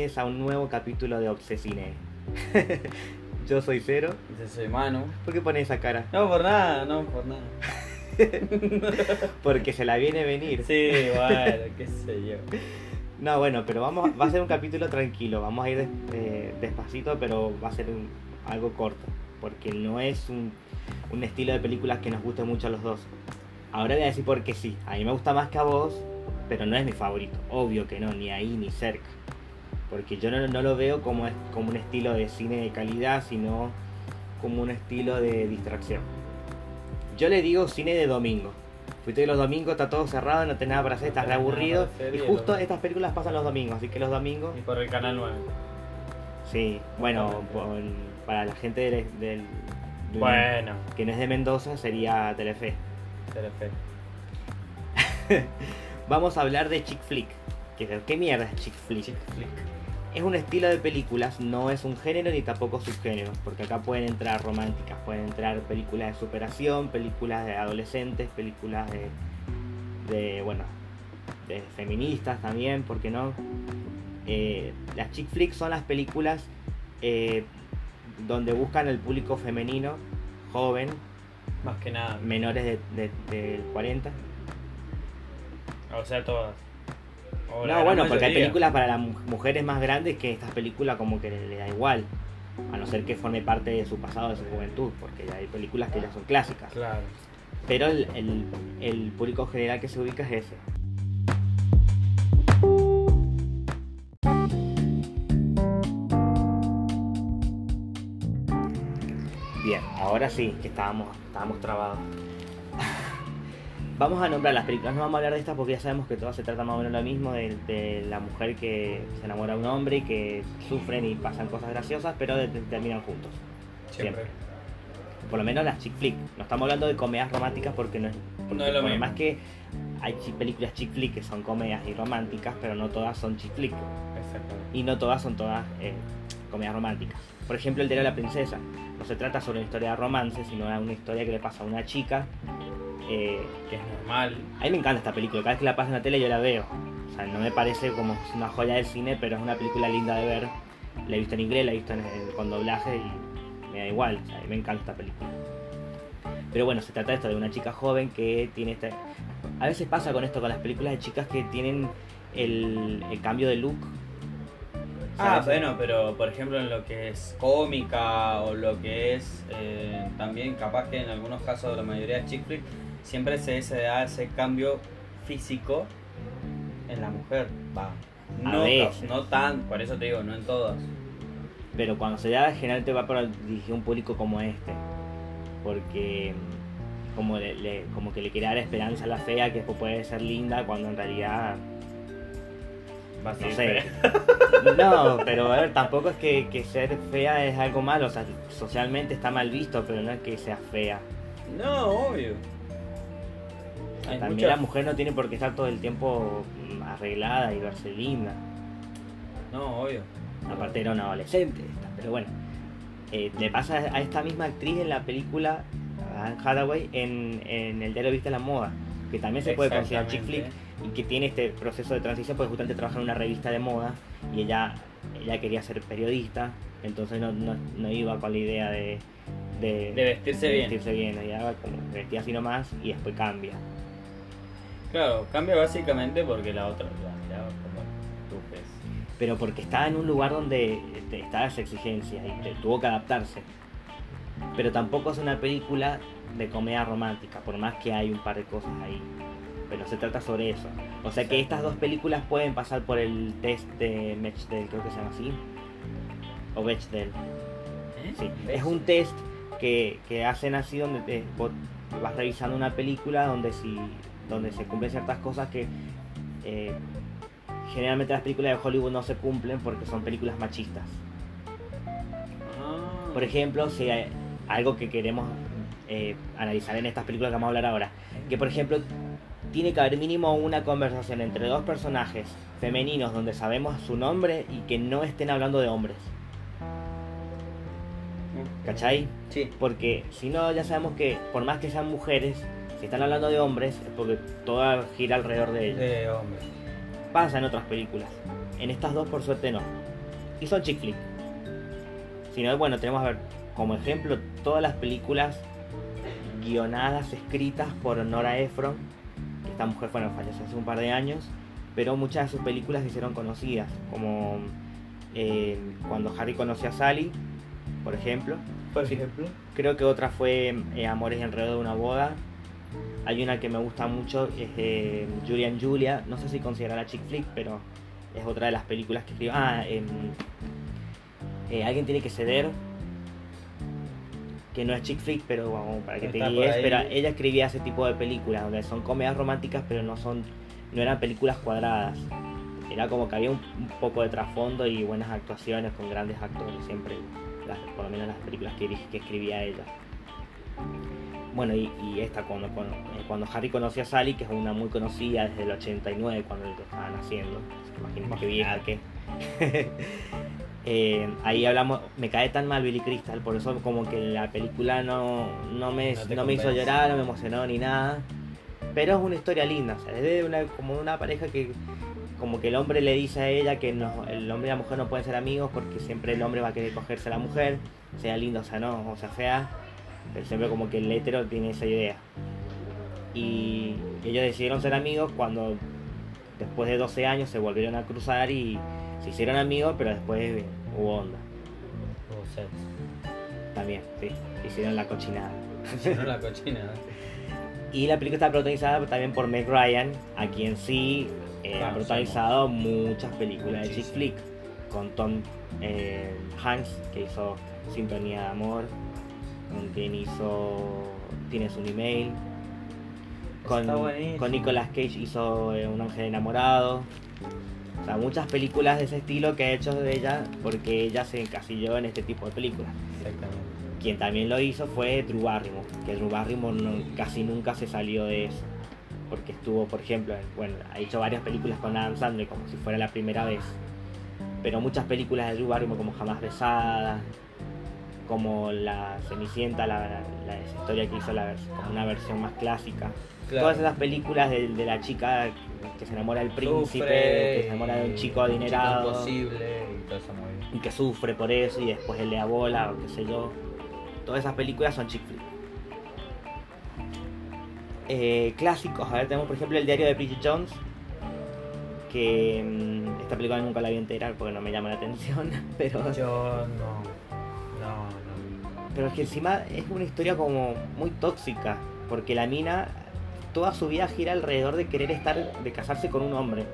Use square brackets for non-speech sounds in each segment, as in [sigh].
Bienvenidos a un nuevo capítulo de Obsesine. [laughs] Yo soy Cero. Yo soy Manu. ¿Por qué pones esa cara? No, por nada, no, por nada. [laughs] Porque se la viene a venir. Sí, bueno, qué sé yo. No, bueno, pero vamos, va a ser un capítulo tranquilo. Vamos a ir des- eh, despacito, pero va a ser un- algo corto. Porque no es un, un estilo de películas que nos guste mucho a los dos. Ahora voy a decir porque sí. A mí me gusta más que a vos, pero no es mi favorito. Obvio que no, ni ahí ni cerca. Porque yo no, no lo veo como, es- como un estilo de cine de calidad, sino como un estilo de distracción. Yo le digo cine de domingo. Fuiste los domingos, está todo cerrado, no tenés nada para hacer, estás No reaburrido. Y justo estas películas pasan los domingos, así que los domingos, Y por el canal 9. sí, bueno, por- para la gente del, del- de- Bueno, que no es de Mendoza sería Telefe. Telefe. [laughs] Vamos a hablar de chick flick. ¿Qué, qué mierda es chick flick? Chick flick. Es un estilo de películas, no es un género ni tampoco subgénero, porque acá pueden entrar románticas, pueden entrar películas de superación, películas de adolescentes, películas de, de bueno, de feministas también, ¿por qué no? Eh, las chick flicks son las películas eh, donde buscan el público femenino, joven, Más que nada. menores de, de, de 40. O sea, todas. O No, bueno, porque hay películas para las mu- mujeres más grandes que estas películas como que le, da igual. A no ser que forme parte de su pasado, de su juventud, porque ya hay películas que ya son clásicas. Claro. Pero el, el- el público general que se ubica es ese. Bien, ahora sí, que estábamos, estábamos trabados. [laughs] Vamos a nombrar las películas, no vamos a hablar de estas porque ya sabemos que todas se trata más o menos lo mismo, de, de la mujer que se enamora de un hombre y que sufren y pasan cosas graciosas, pero de- de- terminan juntos. Siempre. Por lo menos las chick flick. No estamos hablando de comedias románticas porque no es, porque No es lo mismo. más que hay películas chick flick que son comedias y románticas, pero no todas son chick flick. Y no todas son todas eh, comedias románticas. Por ejemplo, El de la princesa. No se trata sobre una historia de romance, sino una historia que le pasa a una chica. Eh, Que es normal. a mí me encanta esta película, cada vez que la pasa en la tele yo la veo. O sea, no me parece como una joya del cine, pero es una película linda de ver. La he visto en inglés, la he visto en- en- con doblaje y me da igual. O sea, a mí me encanta esta película. Pero bueno, se trata de esto, de una chica joven que tiene este... A veces pasa con esto, con las películas de chicas que tienen el, el cambio de look. Ah, ¿sabes? bueno, pero por ejemplo en lo que es cómica o lo que es eh, también capaz que en algunos casos de la mayoría de chick flick siempre se, se da ese cambio físico en la mujer. Va. No, veces. no tan, por eso te digo, no en todas. Pero cuando se da, generalmente va para dirigir un público como este. Porque mm, como, le- le- como que le quiere dar esperanza a la fea que después puede ser linda cuando en realidad Va a no ser sé. fea. [laughs] No, pero a ver, tampoco es que, que ser fea es algo malo. O sea, socialmente está mal visto, pero no es que sea fea. No, obvio. Hay También muchas- la mujer no tiene por qué estar todo el tiempo mm, arreglada y verse linda. No, obvio. Aparte era una adolescente esta, pero bueno. Eh, le pasa a esta misma actriz en la película Anne Hathaway en, en El diario Viste la Moda, que también se puede considerar chick flick y que tiene este proceso de transición porque justamente trabaja en una revista de moda y ella, ella quería ser periodista, entonces no, no, no iba con la idea de, de, De vestirse de bien. vestirse bien, ella como vestía así nomás y después cambia. Claro, cambia básicamente porque la otra la miraba como tú ves. pero porque estaba en un lugar donde estaba esa exigencia y te- tuvo que adaptarse. Pero tampoco es una película de comedia romántica, por más que hay un par de cosas ahí. Pero se trata sobre eso. O sea que estas dos películas pueden pasar por el test de Bechdel, creo que se llama así. O Bechdel. Sí. Es un test que, que hacen así donde te, vos vas revisando una película donde si donde se cumplen ciertas cosas que eh, generalmente las películas de Hollywood no se cumplen porque son películas machistas. Ah. Por ejemplo, si hay algo que queremos eh, analizar en estas películas que vamos a hablar ahora, que por ejemplo tiene que haber mínimo una conversación entre dos personajes femeninos donde sabemos su nombre y que no estén hablando de hombres. ¿Cachai? Sí. Porque si no, ya sabemos que por más que sean mujeres, si están hablando de hombres, es porque todo gira alrededor de ellos. De hombre. Pasa en otras películas. En estas dos por suerte no. Y son chick flick. Si no, bueno, tenemos a ver como ejemplo todas las películas guionadas, escritas por Nora Ephron. Que esta mujer bueno, falleció hace un par de años. Pero muchas de sus películas se hicieron conocidas. Como eh, cuando Harry conoció a Sally, por ejemplo. Por ejemplo. Creo que otra fue eh, Amores enredo de una boda. Hay una que me gusta mucho, es de Julian Julia. No sé si considerará chick flick, pero es otra de las películas que escribió. Ah, em, eh, alguien tiene que ceder. Que no es chick flick, pero vamos, para que te guíes. Pero ella escribía ese tipo de películas, donde son comedias románticas, pero no son, no eran películas cuadradas. Era como que había un, poco de trasfondo y buenas actuaciones con grandes actores, siempre, por lo menos las películas que, que escribía ella. Bueno, y, esta, cuando, eh, cuando, Harry conoció a Sally, que es una muy conocida desde el 89, cuando lo estaban haciendo. Imagínate qué vieja que. [laughs] eh, ahí hablamos, me cae tan mal Billy Crystal, por eso como que la película no, no, me, no, me hizo llorar, no me emocionó ni nada. Pero es una historia linda, o sea, es de una, como una pareja que como que el hombre le dice a ella que no, el hombre y la mujer no pueden ser amigos porque siempre el hombre va a querer cogerse a la mujer, sea lindo o sea no, o sea fea, pero siempre como que el hétero tiene esa idea. Y ellos decidieron ser amigos cuando después de 12 años se volvieron a cruzar y se hicieron amigos, pero después hubo onda. Hubo sexo. También, sí, hicieron la cochinada. Hicieron la [laughs] cochinada. y la película está protagonizada también por Meg Ryan, a quien sí eh, ha protagonizado muchas películas de chick flick, con Tom eh, Hanks, que hizo Sintonía de Amor, con quien hizo Tienes un email. Con, con Nicolas Cage hizo eh, Un ángel enamorado. O sea, muchas películas de ese estilo que ha hecho de ella porque ella se encasilló en este tipo de películas. Exactamente. Quien también lo hizo fue Drew Barrymore, que Drew Barrymore casi nunca se salió de eso. Porque estuvo, por ejemplo, bueno, ha hecho varias películas con Adam Sandler como si fuera la primera vez. Pero muchas películas de Drew Barrymore como Jamás Besada, como la Cenicienta, la, historia que hizo la, como una versión más clásica. Todas esas películas de, la chica que se enamora del príncipe, que se enamora de un chico adinerado. y, y que sufre por eso y después él le abola o qué sé yo. Todas esas películas son chick flick. Eh, clásicos, a ver, tenemos por ejemplo el diario de Bridget Jones, que mm, esta película nunca la vi entera porque no me llama la atención, [laughs] pero... Yo no pero es que encima es una historia como muy tóxica, porque la mina toda su vida gira alrededor de querer estar, de casarse con un hombre.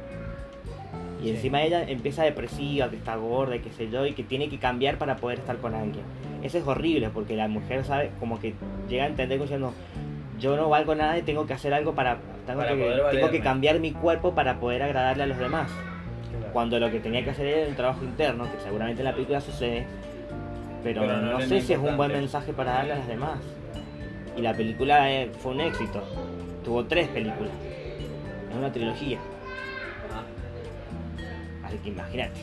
Y encima ella empieza depresiva, que está gorda, y qué sé yo, y que tiene que cambiar para poder estar con alguien. Eso es horrible, porque la mujer sabe, como que llega a entender diciendo, yo no valgo nada y tengo que hacer algo para, tengo, que, tengo que cambiar mi cuerpo para poder agradarle a los demás. Cuando lo que tenía que hacer era el trabajo interno, que seguramente en la película sucede, pero, no, sé si es un buen mensaje para darle a las demás. Y la película eh, fue un éxito. Tuvo tres películas. Es una trilogía. Así que imagínate.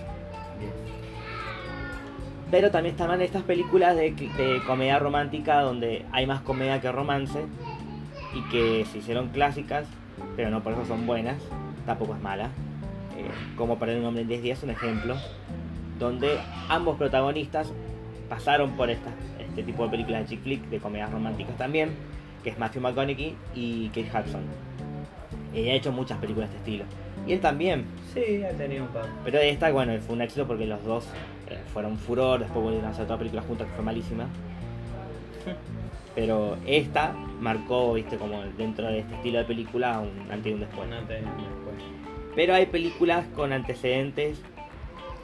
Pero también estaban estas películas de, comedia romántica donde hay más comedia que romance y que se hicieron clásicas, pero no por eso son buenas, tampoco es mala. Eh, como para un hombre en 10 días, un ejemplo, donde ambos protagonistas pasaron por esta, este tipo de películas de chick flick, de comedias románticas también, que es Matthew McConaughey y Kate Hudson. Ella ha hecho muchas películas de este estilo. Y él también. Sí, ha tenido un par. Pero esta, bueno, fue un éxito porque los dos eh, fueron furor, después volvieron a hacer otra película juntas que fue malísima. [laughs] Pero esta marcó, viste, como dentro de este estilo de película un antes y un después. Un antes y un después. Pero hay películas con antecedentes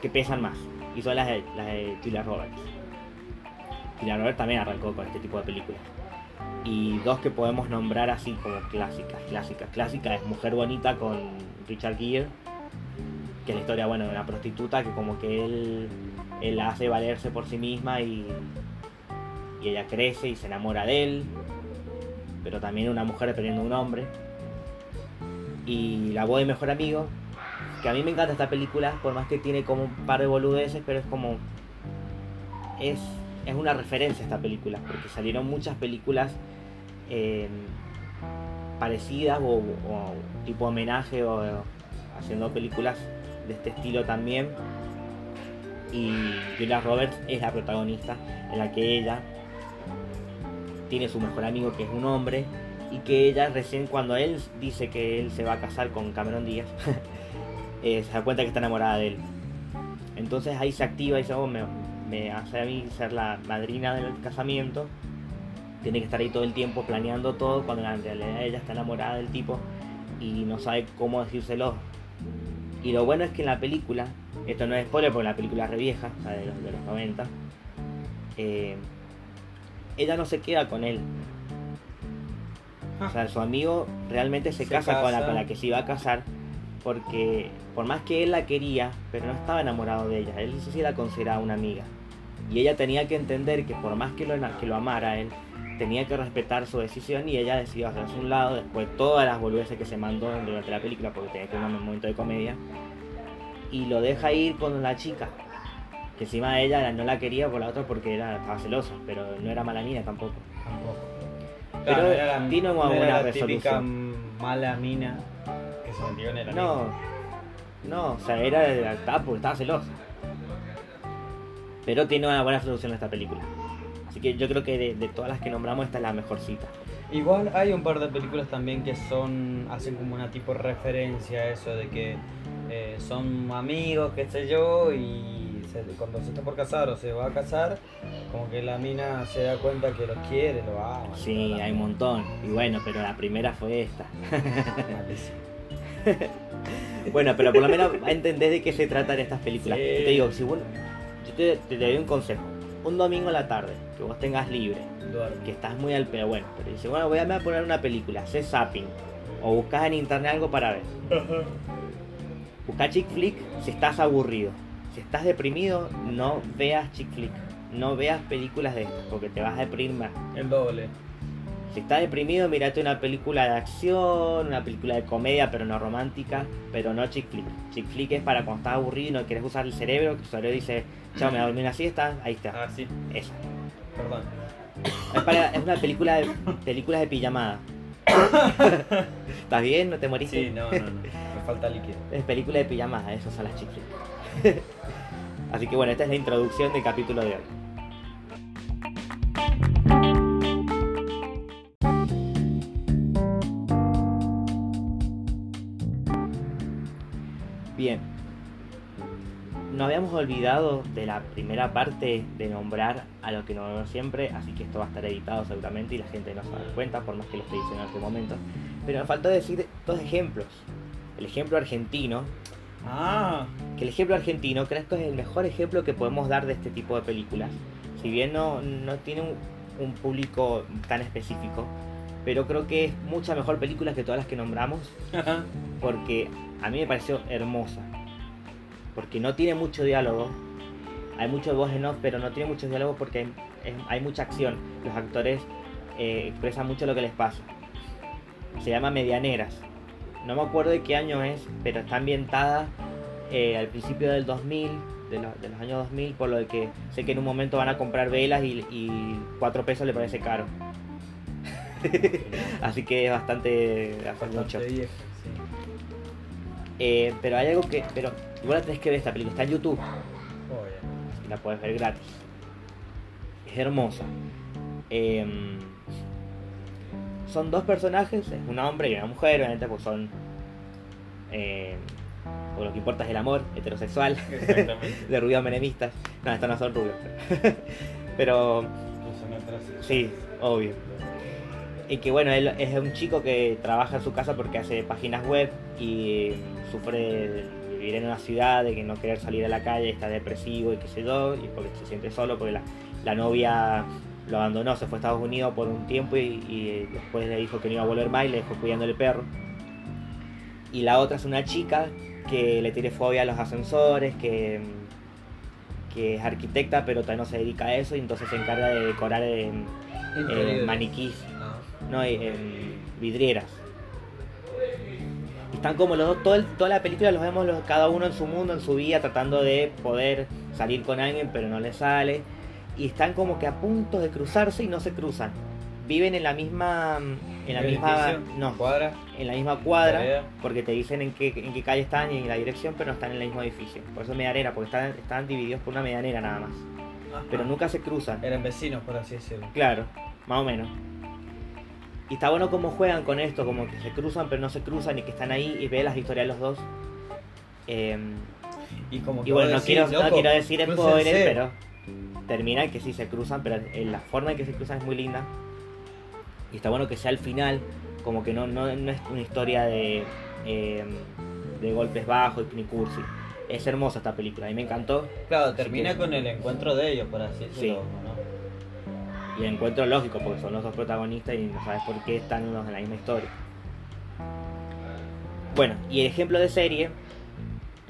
que pesan más. Y son las de, las de Julia Roberts. Julia Roberts también arrancó con este tipo de películas. Y dos que podemos nombrar así como clásicas, clásicas, clásicas es Mujer Bonita con Richard Gere, que es la historia, bueno, de una prostituta que como que él, él hace valerse por sí misma y, y ella crece y se enamora de él, pero también una mujer dependiendo de un hombre. Y La voz de mejor amigo, que a mí me encanta esta película, por más que tiene como un par de boludeces, pero es como... Es es una referencia esta película, porque salieron muchas películas eh, parecidas o, tipo homenaje o, haciendo películas de este estilo también. Y Julia Roberts es la protagonista en la que ella tiene su mejor amigo que es un hombre y que ella recién cuando él dice que él se va a casar con Cameron Díaz [laughs] eh, se da cuenta que está enamorada de él. Entonces ahí se activa y dice, oh, me, me hace a mí ser la madrina del casamiento. Tiene que estar ahí todo el tiempo planeando todo cuando en realidad ella está enamorada del tipo y no sabe cómo decírselo. Y lo bueno es que en la película, esto no es spoiler porque la película es re vieja, o sea, de, los, de los 90, eh, ella no se queda con él. O sea, su amigo realmente se, Se casa, Con, la, casa. con la que se iba a casar porque por más que él la quería, pero no estaba enamorado de ella, él sí la consideraba una amiga. Y ella tenía que entender que por más que lo, que lo amara él, tenía que respetar su decisión y ella decidió hacerse un lado después de todas las boludeces que se mandó durante la película porque tenía que un momento de comedia y lo deja ir con la chica que encima de ella no la quería por la otra porque era, estaba celosa pero no era mala mina tampoco. Tampoco. Pero Claro, era la- no era la típica mala mina que se metió en el no no o sea era estaba, estaba celosa pero tiene una buena resolución esta película así que yo creo que de, de todas las que nombramos esta es la mejor cita Igual hay un par de películas también que son hacen como una tipo referencia a eso de que eh, son amigos, qué sé yo, y se- cuando se está por casar o se va a casar, como que la mina se da cuenta que lo quiere, lo ama. sí hay un montón y bueno pero la primera fue esta. [laughs] [laughs] Bueno, pero por lo menos entendés de qué se tratan estas películas. Sí. Te digo, si vos, yo te, te doy un consejo. Un domingo a la tarde, que vos tengas libre, Duerme. que estás muy al pedo, bueno, pero dices, bueno, voy a, a poner una película, haces zapping, o buscas en internet algo para ver. [laughs] Busca chick flick si estás aburrido. Si estás deprimido, no veas chick flick. No veas películas de estas, porque te vas a deprimir más. El doble. Si estás deprimido, mirate una película de acción, una película de comedia, pero no romántica, pero no chick flick. Chick flick es para cuando estás aburrido y no quieres usar el cerebro, que tu cerebro dice, chao, me voy a dormir una siesta, ahí está. Ah, sí, Esa. perdón. [coughs] Es, para- es una película de películas de pijamada. [coughs] ¿Estás bien? ¿No te moriste? Sí, no, no, no. Me falta líquido. Es película de pijamada, esas son las chick flick. [laughs] Así que bueno, esta es la introducción del capítulo de hoy. Bien. Nos habíamos olvidado de la primera parte de nombrar a lo que nombramos siempre, así que esto va a estar editado seguramente y la gente no se va a dar cuenta, por más que lo esté diciendo en este momento. Pero me faltó decir dos ejemplos. El ejemplo argentino, Ah, que el ejemplo argentino creo que es el mejor ejemplo que podemos dar de este tipo de películas. Si bien no, no tiene un, un público tan específico, pero creo que es mucha mejor película que todas las que nombramos, porque a mí me pareció hermosa. Porque no tiene mucho diálogo, hay mucho voz en off, pero no tiene muchos diálogos porque hay, es- hay mucha acción. Los actores eh, expresan mucho lo que les pasa. Se llama Medianeras. No me acuerdo de qué año es, pero está ambientada eh, al principio del 2000, de, los- de los años 2000, por lo de que sé que en un momento van a comprar velas y, y 4 pesos le parece caro. [laughs] Así que es bastante, hace mucho. vieja. Eh, pero hay algo que, pero igual la tenés que ver esta película, está en YouTube, Obvio. la puedes ver gratis. Es hermosa. Em, son dos personajes, es un hombre y una mujer, obviamente pues son... em, por lo que importa es el amor heterosexual Exactamente. [laughs] de rubios menemistas. No, estos no son rubios. Pero, [laughs] pero No atrás. sí, obvio. Y que bueno, él es un chico que trabaja en su casa porque hace páginas web y sufre de vivir en una ciudad, de que no querer salir a la calle, está depresivo y qué sé yo, y porque se siente solo, porque la, la novia lo abandonó, se fue a Estados Unidos por un tiempo y, y después le dijo que no iba a volver más y le dejó cuidando el perro. Y la otra es una chica que le tiene fobia a los ascensores, que, que es arquitecta pero todavía no se dedica a eso y entonces se encarga de decorar en, maniquís Ah. no, en vidrieras. Están como los dos, todo el- toda la película los vemos los- cada uno en su mundo, en su vida, tratando de poder salir con alguien, pero no les sale. Y están como que a punto de cruzarse y no se cruzan. viven en la misma en la misma no cuadra. en la misma cuadra porque te dicen en qué, en qué calle están y en la dirección pero no están en el mismo edificio por eso es medianera porque están, están divididos por una medianera nada más pero nunca se cruzan Eran vecinos, por así decirlo. claro más o menos y está bueno cómo juegan con esto como que se cruzan pero no se cruzan y que están ahí y ve las historias de los dos Em, Y como y que bueno vos no quiero, decís, no loco, quiero decir crúcense. spoiler pero termina que sí se cruzan, pero eh, la forma en que se cruzan es muy linda. Y está bueno que sea al final, como que no, no, no es una historia de, eh, de golpes bajos ni cursi. Es hermosa esta película, a mí me encantó. Claro, termina que- con el encuentro de ellos, por así decirlo. ¿no? Y encuentro lógico, porque son los dos protagonistas y no sabes por qué están los en la misma historia. Bueno, y el ejemplo de serie,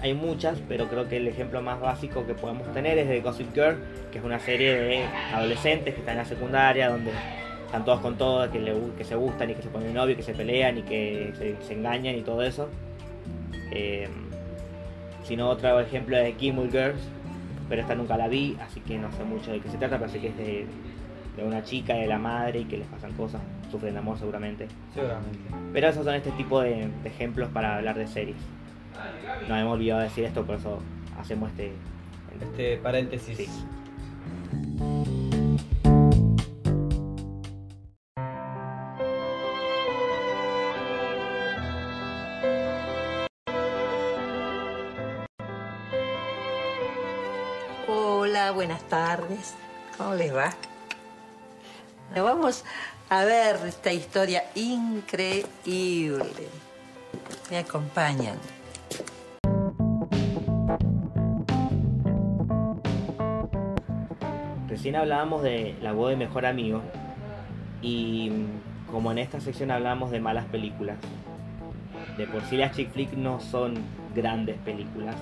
hay muchas, pero creo que el ejemplo más básico que podemos tener es de Gossip Girl, que es una serie de adolescentes que están en la secundaria, donde están todos con todas, que, que se gustan y que se ponen novio, que se pelean y que se, engañan y todo eso. Eh, sino otro ejemplo es Gilmore Girls, pero esta nunca la vi, así que no sé mucho de qué se trata, pero sé que es de, de una chica, de la madre y que les pasan cosas, sufren de amor seguramente. Seguramente. Pero esos son este tipo de, de ejemplos para hablar de series. Nos hemos olvidado de decir esto, por eso hacemos este... Este paréntesis. Sí. Hola, buenas tardes. ¿Cómo les va? Vamos a ver esta historia increíble. Me acompañan. Recién hablábamos de la voz de mejor amigo y mm, como en esta sección hablamos de malas películas, de por sí las chick flick no son grandes películas,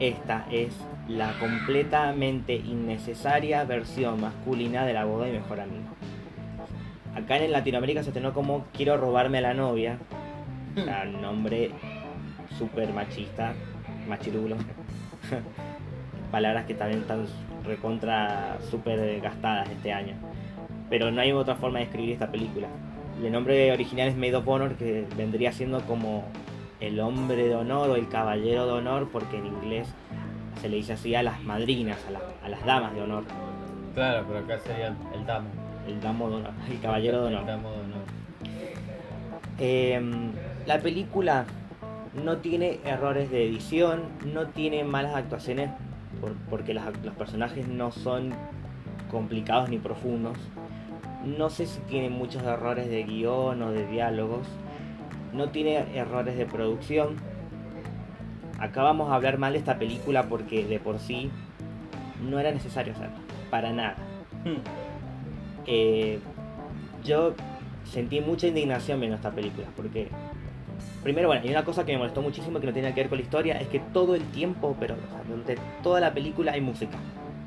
esta es la completamente innecesaria versión masculina de la boda de mejor amigo. Acá en Latinoamérica se estrenó como Quiero robarme a la novia, o sea, nombre súper machista, machirulo. [laughs] Palabras que también están recontra súper gastadas este año. Pero no hay otra forma de escribir esta película. El nombre original es Maid of Honor, que vendría siendo como el hombre de honor o el caballero de honor, porque en inglés se le dice así a las madrinas, a, las- a las damas de honor. Claro, pero acá sería el damo. El damo de honor, el caballero de honor. El damo de honor. Eh, la película no tiene errores de edición, no tiene malas actuaciones por- porque las los personajes no son complicados ni profundos. No sé si tiene muchos errores de guion o de diálogos. No tiene errores de producción. Acá vamos a hablar mal de esta película porque de por sí no era necesario hacerla. Para nada. Hmm. Eh, yo sentí mucha indignación viendo esta película porque primero bueno hay una cosa que me molestó muchísimo que no tiene que ver con la historia es que todo el tiempo pero o sea, durante toda la película hay música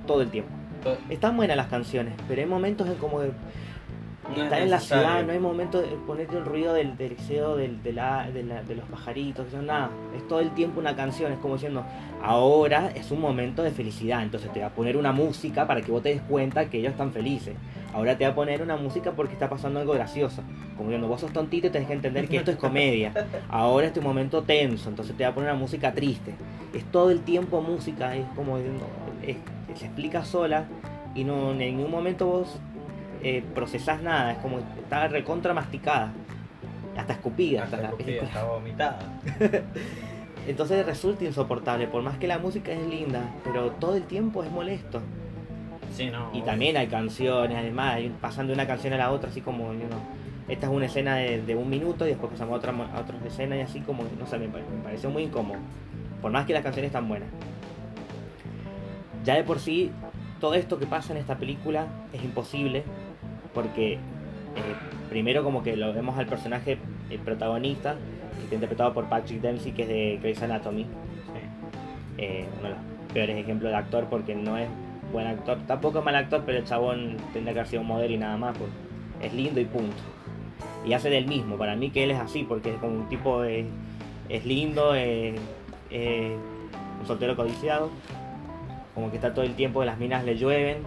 todo el tiempo To- están buenas las canciones pero hay momentos en como de No es estar en la ciudad no hay momento de ponerte el ruido del deseo del, de, la- de la- de los pajaritos que son nada. Es todo el tiempo una canción es como diciendo ahora es un momento de felicidad entonces te va a poner una música para que vos te des cuenta que ellos están felices. Ahora te va a poner una música porque está pasando algo gracioso. Como diciendo vos sos tontito y tenés que entender que esto es comedia. Ahora es tu momento tenso entonces te va a poner una música triste. Es todo el tiempo música es como diciendo se explica sola y no en ningún momento vos eh, procesás nada, es como está recontra masticada, hasta escupida, hasta Hasta la película. está vomitada. [laughs] Entonces resulta insoportable, por más que la música es linda, pero todo el tiempo es molesto. Sí, no. Y también hay canciones, además, pasan de una canción a la otra, así como, you know, esta es una escena de, de un minuto y después pasamos a otra, a otra escena y así como, no sé, me, pare- me pareció muy incómodo. Por más que las canciones están buenas. Ya de por sí, todo esto que pasa en esta película es imposible, porque eh, primero como que lo vemos al personaje, el protagonista, que está interpretado por Patrick Dempsey, que es de Grey's Anatomy. Eh, uno de los peores ejemplos de actor porque no es buen actor, tampoco es mal actor, pero el chabón tendría que haber sido un modelo y nada más, porque es lindo y punto. Y hace del mismo, para mí que él es así, porque es como un tipo de, es lindo, eh, eh, un soltero codiciado, como que está todo el tiempo, las minas le llueven,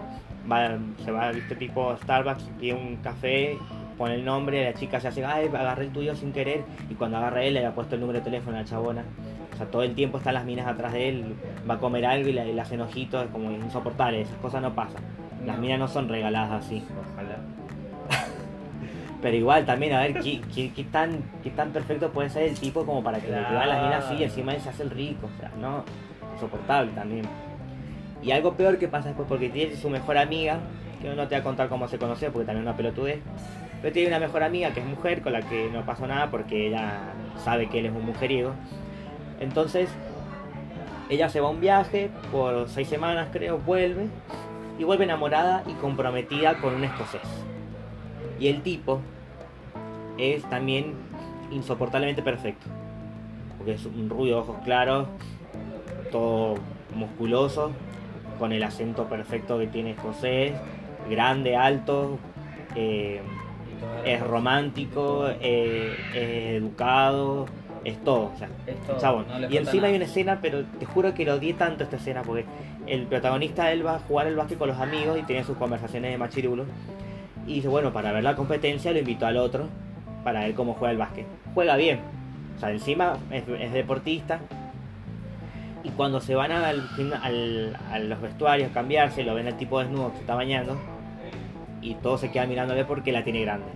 va, se va, viste, tipo Starbucks, pide un café, pone el nombre, la chica se hace, ay, agarré el tuyo sin querer, y cuando agarra él le había puesto el número de teléfono a la chabona. O sea, todo el tiempo están las minas atrás de él, va a comer algo y le, le hacen ojitos, es como insoportable, esas cosas no pasan. Las minas no son regaladas así. Ojalá. [laughs] Pero igual también, a ver, ¿qué, qué, qué tan, qué tan perfecto puede ser el tipo como para que le Claro. a las minas así y encima él se hace el rico? O sea, no, insoportable también. Y algo peor que pasa después, porque tiene su mejor amiga, que no te voy a contar cómo se conoció, porque también es una pelotudez, pero tiene una mejor amiga que es mujer, con la que no pasó nada porque ella sabe que él es un mujeriego. Entonces, ella se va a un viaje por seis semanas, creo, vuelve, y vuelve enamorada y comprometida con un escocés. Y el tipo es también insoportablemente perfecto. Porque es un rubio, ojos claros, todo musculoso, con el acento perfecto que tiene escocés, grande, alto, eh, es romántico, eh, es educado, es todo. o sea, Es todo, chabón. no le y encima hay una escena, pero te juro que lo odié tanto esta escena, porque el protagonista él va a jugar el básquet con los amigos y tiene sus conversaciones de machirulo. Y dice, bueno, para ver la competencia lo invitó al otro para ver cómo juega el básquet. Juega bien. O sea, encima es, es deportista. Y cuando se van al, a los vestuarios a cambiarse, lo ven al tipo desnudo que se está bañando. Y todos se quedan mirándole porque la tiene grande.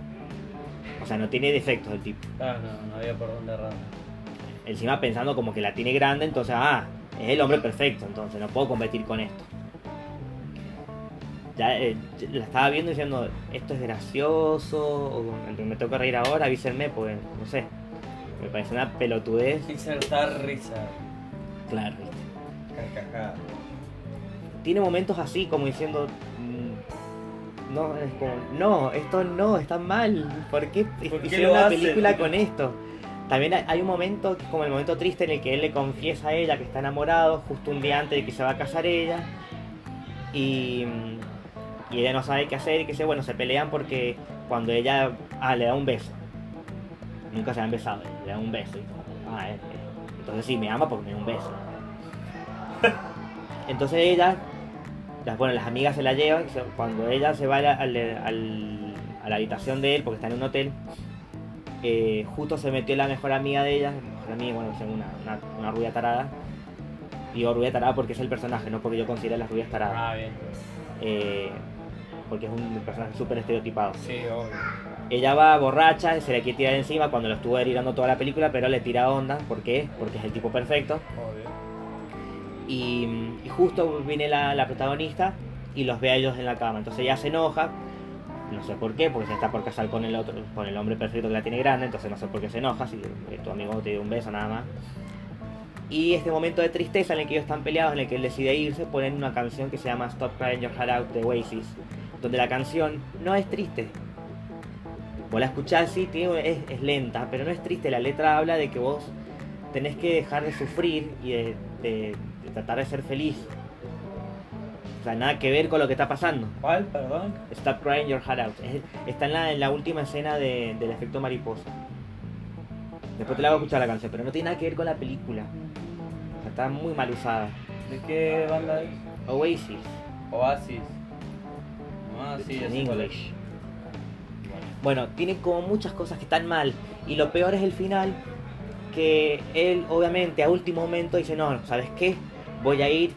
O sea, no tiene defectos el tipo. Ah, no, no había por dónde errar. Encima pensando como que la tiene grande, entonces, ah, es el hombre perfecto, entonces no puedo competir con esto. Ya eh, la estaba viendo diciendo, esto es gracioso, o me tengo que reír ahora, avísenme, porque no sé. Me parece una pelotudez. Insertar risa. Claro, ¿viste? Carcajada. Tiene momentos así, como diciendo, mm, no, es como, no, esto no, está mal. ¿Por qué ¿Por qué hicieron una hacen? película con esto? También hay- un momento, es como el momento triste en el que él le confiesa a ella que está enamorado justo un día antes de que se va a casar ella. Y, y ella no sabe qué hacer y que se, bueno, se pelean porque cuando ella ah, le da un beso. Nunca se han besado, le da un beso. Y como, ah, eh, entonces sí, me ama porque me da un beso. Entonces ella, las, bueno, las amigas se la llevan, cuando ella se va al- a la habitación de él, porque está en un hotel, eh, justo se metió la mejor amiga de ella, la mejor amiga, bueno, una, una, una rubia tarada, digo rubia tarada porque es el personaje, no porque yo considere las rubias taradas, Ah, bien. eh, porque es un personaje súper estereotipado. Sí, obvio. Ella va borracha, se le quiere tirar encima cuando lo estuvo delirando toda la película, pero le tira onda, ¿por qué? Porque es el tipo perfecto. Y, y justo viene la, la protagonista y los ve a ellos en la cama. Entonces ella se enoja, no sé por qué, porque se está por casar con el otro, con el hombre perfecto que la tiene grande, entonces no sé por qué se enoja, si tu amigo te dio un beso nada más. Y este momento de tristeza en el que ellos están peleados, en el que él decide irse, ponen una canción que se llama Stop Crying Your Heart Out de Oasis, donde la canción no es triste. Vos la escuchás, sí, tiene- es, es lenta, pero no es triste. La letra habla de que vos tenés que dejar de sufrir y de, de- de tratar de ser feliz. O sea, nada que ver con lo que está pasando. ¿Cuál, perdón? Stop crying your heart out. Es- está en la, en la última escena de- del efecto mariposa. Después te la voy a escuchar la canción, pero no tiene nada que ver con la película. O sea, está muy mal usada. ¿De qué banda es? Oasis, Oasis. Ah, sí, es. English. Bueno, tiene como muchas cosas que están mal. Y lo peor es el final, que él obviamente a último momento dice, no, ¿sabes qué? Voy a ir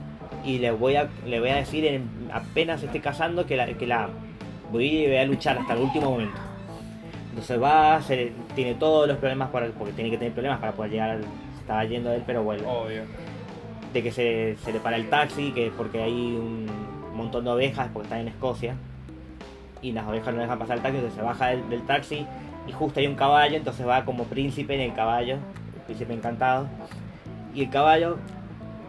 y le voy a, le voy a decir en- apenas esté casando que la, que la. Voy a ir y voy a luchar hasta el último momento. Entonces va, se, tiene todos los problemas para, porque tiene que tener problemas para poder llegar al, estaba yendo él pero vuelve. Obvio. De que se, se le para el taxi, que porque hay un montón de ovejas porque están en Escocia y las ovejas no dejan pasar el taxi, entonces se baja del, del taxi y justo hay un caballo, entonces va como príncipe en el caballo, príncipe encantado. Y el caballo,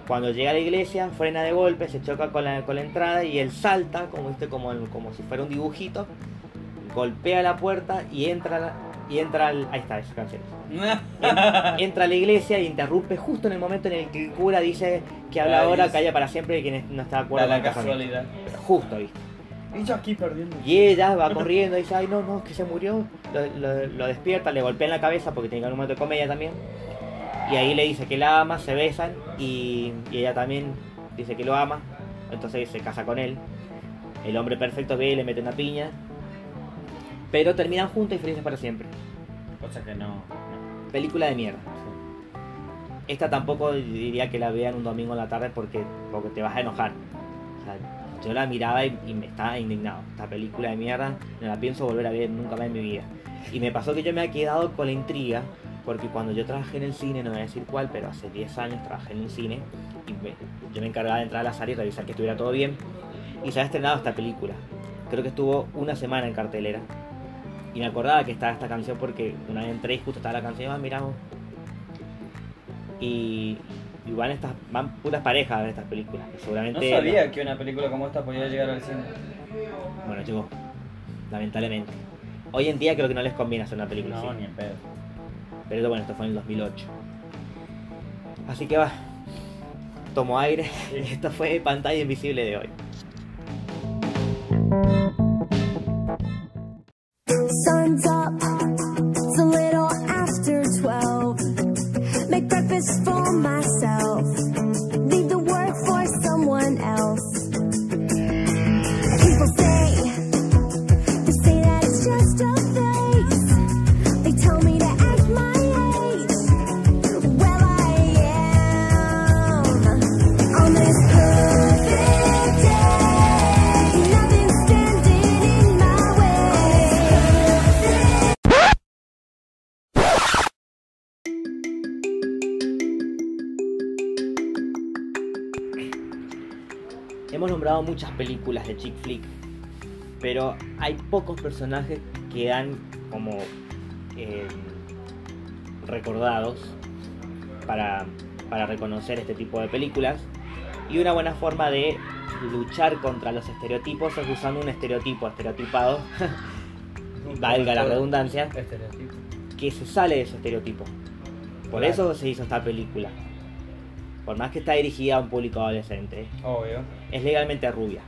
cuando llega a la iglesia, frena de golpe, se choca con la, con la entrada y él salta, como, ¿viste? como, como si fuera un dibujito, golpea la puerta y entra, la- y entra al- ahí está, esa canción. En- [laughs] entra a la iglesia y interrumpe justo en el momento en el que el cura dice que habla ahora, calla para siempre y que no está de acuerdo la casamiento. casualidad. Pero justo, ¿viste? Y yo aquí perdiendo. Y ella va corriendo y dice, ay no, no, es que se murió. Lo, lo- lo despierta, le golpea en la cabeza porque tiene que haber un momento de comedia también. Y ahí le dice que la ama, se besan y, y ella también dice que lo ama. Entonces se casa con él. el hombre perfecto ve y le mete una piña. Pero terminan juntos y felices para siempre. Cosa que no. Película de mierda. sí. Esta tampoco diría que la vean un domingo en la tarde porque, porque te vas a enojar. O sea, yo la miraba y, me estaba indignado. Esta película de mierda no la pienso volver a ver nunca más en mi vida. Y me pasó que yo me había quedado con la intriga porque cuando yo trabajé en el cine, no voy a decir cuál, pero hace 10 años trabajé en el cine y me- yo me encargaba de entrar a la sala y revisar que estuviera todo bien. Y se había estrenado esta película. Creo que estuvo una semana en cartelera. Y me acordaba que estaba esta canción porque una vez entré y justo estaba la canción, ah, miramos. Y, y van estas, van puras parejas a ver estas películas. que No seguramente sabía que una película como esta podía llegar al cine. bueno, llegó. Lamentablemente. Hoy en día creo que no les conviene hacer una película No, así. ni en pedo. Pero bueno, esto fue en el 2008. Así que va. Tomo aire. [laughs] Esto fue pantalla invisible de hoy. Sun's up, muchas películas de chick flick, pero hay pocos personajes que dan como eh, recordados para, para reconocer este tipo de películas. Y una buena forma de luchar contra los estereotipos es usando un estereotipo estereotipado, [laughs] valga la redundancia, Estereotipo. que se sale de ese estereotipo. Por Claro. eso se hizo esta película. Por más que está dirigida a un público adolescente, Obvio. Es legalmente rubia.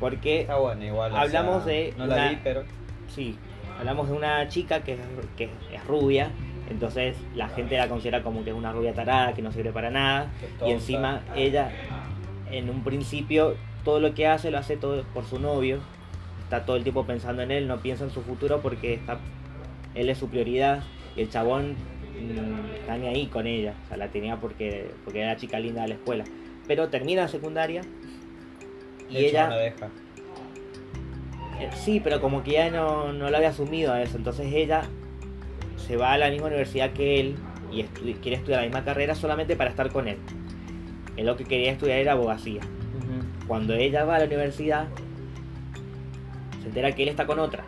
Porque, Está bueno, igual. Hablamos sea, de No la una- vi, pero. sí, hablamos de una chica que es, que es rubia, entonces la gente la considera como que es una rubia tarada, que no sirve para nada. Y encima ella, en un principio, todo lo que hace lo hace todo por su novio. Está todo el tiempo pensando en él, no piensa en su futuro porque está, él es su prioridad. Y el chabón mm, está ahí con ella. O sea, la tenía porque, porque era la chica linda de la escuela. Pero termina la secundaria y hecho, ella... Eh, Sí, pero como que ya no, no lo había asumido a eso. Entonces ella se va a la misma universidad que él y estu- quiere estudiar la misma carrera solamente para estar con él. Él lo que quería estudiar era abogacía. Cuando ella va a la universidad, se entera que él está con otra.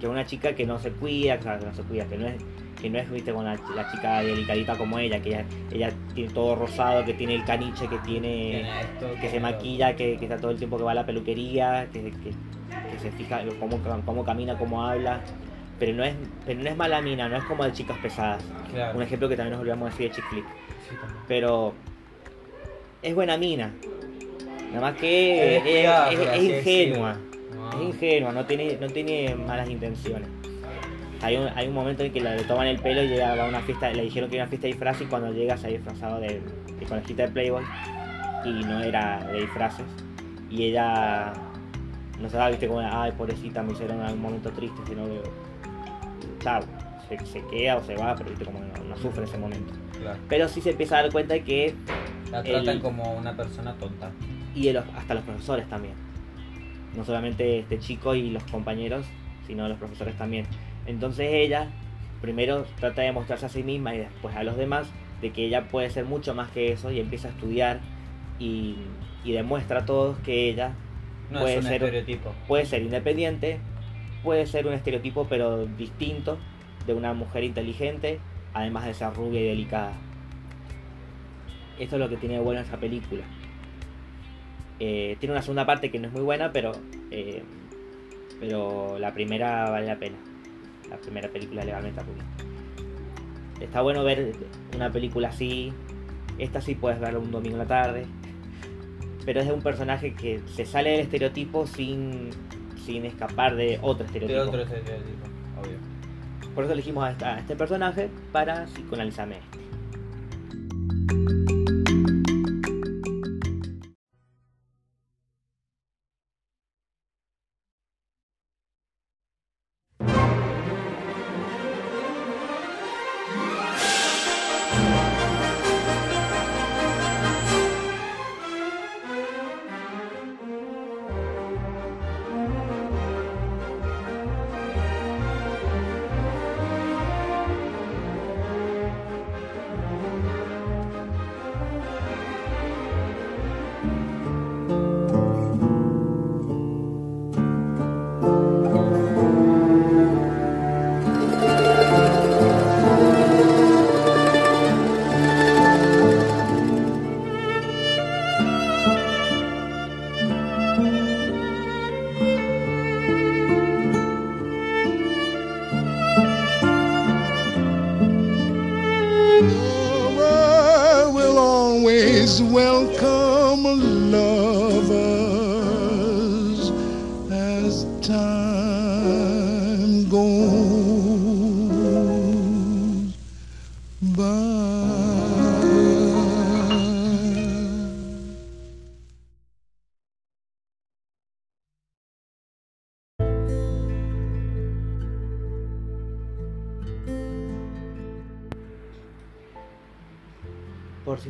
Que es una chica que no se cuida, que no se cuida, que no es, que no es viste, con la, la chica delicadita como ella, que ella, ella tiene todo rosado, que tiene el caniche, que tiene Tiene esto, que se maquilla, que, que está todo el tiempo que va a la peluquería, que, se fija cómo, cómo camina, cómo habla. Pero no es, pero no es mala mina, no es como de chicas pesadas. Claro. Un ejemplo que también nos olvidamos decir de Chick Flick. Sí. Pero es buena mina. Nada más que Es ingenua. No. Es ingenua, no tiene, no tiene malas intenciones. Hay un, hay un momento en que le toman el pelo y ella va a una fiesta, le dijeron que era una fiesta de disfraz y cuando llega se ha disfrazado de, de conejita de Playboy y no era de disfraces. Y ella no se va, viste, como, ay, pobrecita, me hicieron algún momento triste, sino que, chao, se, se queda o se va, pero viste, como no, no sufre ese momento. Claro. Pero sí se empieza a dar cuenta de que, La El- tratan como una persona tonta. y los- hasta los profesores también. No solamente este chico y los compañeros, sino los profesores también. Entonces ella primero trata de mostrarse a sí misma y después a los demás de que ella puede ser mucho más que eso y empieza a estudiar y, y demuestra a todos que ella No Puede es un ser- estereotipo. puede ser independiente, puede ser un estereotipo pero distinto de una mujer inteligente, además de ser rubia y delicada. Esto es lo que tiene de bueno esa película. Eh, tiene una segunda parte que no es muy buena, pero eh, pero la primera vale la pena. La primera película legalmente rubia. Está bueno ver una película así. Esta sí puedes verla un domingo en la tarde. Pero es de un personaje que se sale del estereotipo sin, sin escapar de otro De estereotipo. otro estereotipo, obvio. Por eso elegimos a, esta- a este personaje para psicoanalizarme este.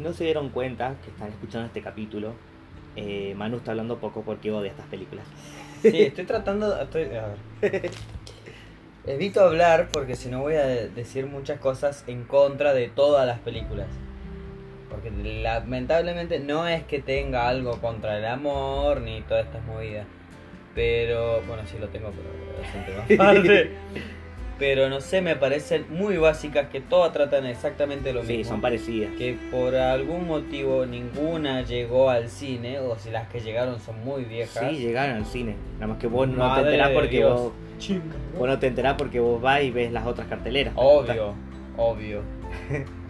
No se dieron cuenta que están escuchando este capítulo, eh, Manu está hablando poco porque odia estas películas. Sí, [laughs] estoy tratando. Estoy, a ver. Evito hablar porque si no voy a de- decir muchas cosas en contra de todas las películas. Porque lamentablemente no es que tenga algo contra el amor ni todas estas movidas. Pero, bueno, sí lo tengo, pero es un tema aparte. Pero no sé, me parecen muy básicas que todas tratan exactamente lo Sí, mismo. son parecidas. que por algún motivo ninguna llegó al cine, o si las que llegaron son muy viejas. Sí, llegaron al cine. Nada más que vos no Madre te enterás porque Dios. vos, vos no te enterás porque vos vas y ves las otras carteleras. Obvio, obvio.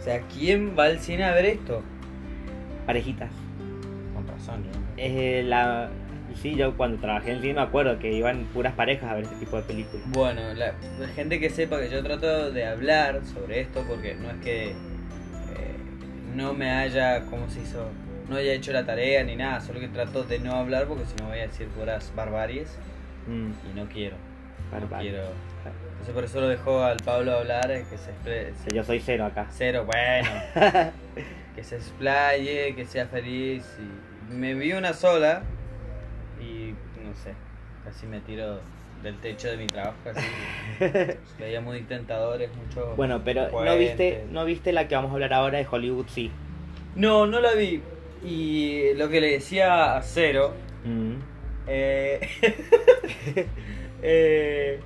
O sea, ¿quién va al cine a ver esto? Parejitas. Con razón, yo. Eh, la... Sí, yo cuando trabajé en el cine me acuerdo que iban puras parejas a ver este tipo de películas. Bueno, la, la gente que sepa que yo trato de hablar sobre esto porque no es que eh, no me haya, ¿cómo se hizo? No haya hecho la tarea ni nada, solo que trato de no hablar porque si no voy a decir puras barbaries Mm, y no quiero. No barbarie. quiero. Entonces por eso lo dejo al Pablo hablar, eh, que se expre- Sí, Yo soy cero acá. Cero, bueno. [laughs] que se explaye, que sea feliz. Y me vi una sola y no sé, casi me tiro del techo de mi trabajo. Así. [laughs] Veía muy tentadores, mucho. Bueno, pero ¿no viste, ¿no viste la que vamos a hablar ahora de Hollywood? Sí. No, no la vi. Y lo que le decía a Cero. Mm. eh, [laughs] eh,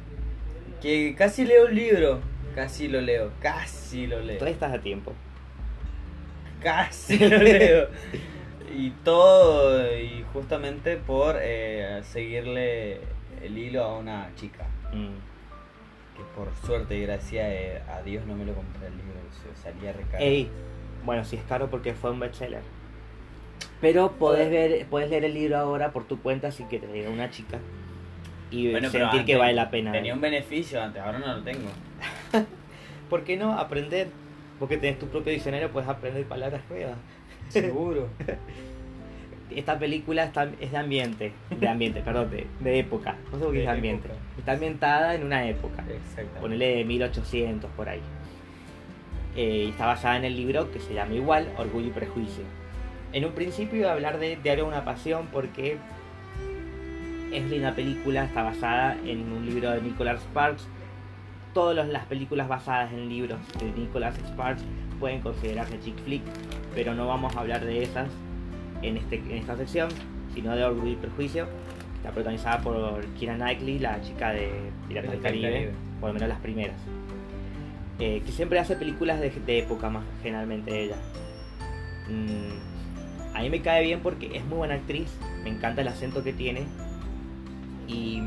que casi leo el libro. Casi lo leo, casi lo leo. Todavía estás a tiempo. Casi lo leo. [laughs] Y todo, y justamente por eh, seguirle el hilo a una chica. Mm. Que por suerte y gracias eh, a Dios no me lo compré el libro, se salía recaro. Ey, bueno, sí es caro porque fue un bestseller. Pero podés ver, podés leer el libro ahora por tu cuenta si que te diga una chica y Bueno, sentir que vale la pena. Tenía un beneficio antes, ahora no lo tengo. [laughs] ¿Por qué no aprender? Porque tenés tu propio diccionario, puedes aprender palabras nuevas. Seguro. [laughs] Esta película está, es de ambiente, de ambiente, perdón, de, de época. No sé por qué De es de ambiente. época. Está ambientada en una época. Exactamente. Ponele de 1800 por ahí. Eh, y está basada en el libro que se llama igual, Orgullo y Prejuicio. En un principio iba a hablar de Diario de una Pasión porque es una película, está basada en un libro de Nicholas Sparks. Todas las películas basadas en libros de Nicholas Sparks pueden considerarse chick flick, pero no vamos a hablar de esas en, este, en esta sección, sino de Orgullo y Prejuicio. que Está protagonizada por Kira Knightley, la chica de Piratas del Piratas del Caribe, Caribe. por lo menos las primeras. Eh, que siempre hace películas de, de época más generalmente ella. Mm, a mí me cae bien porque es muy buena actriz, me encanta el acento que tiene y,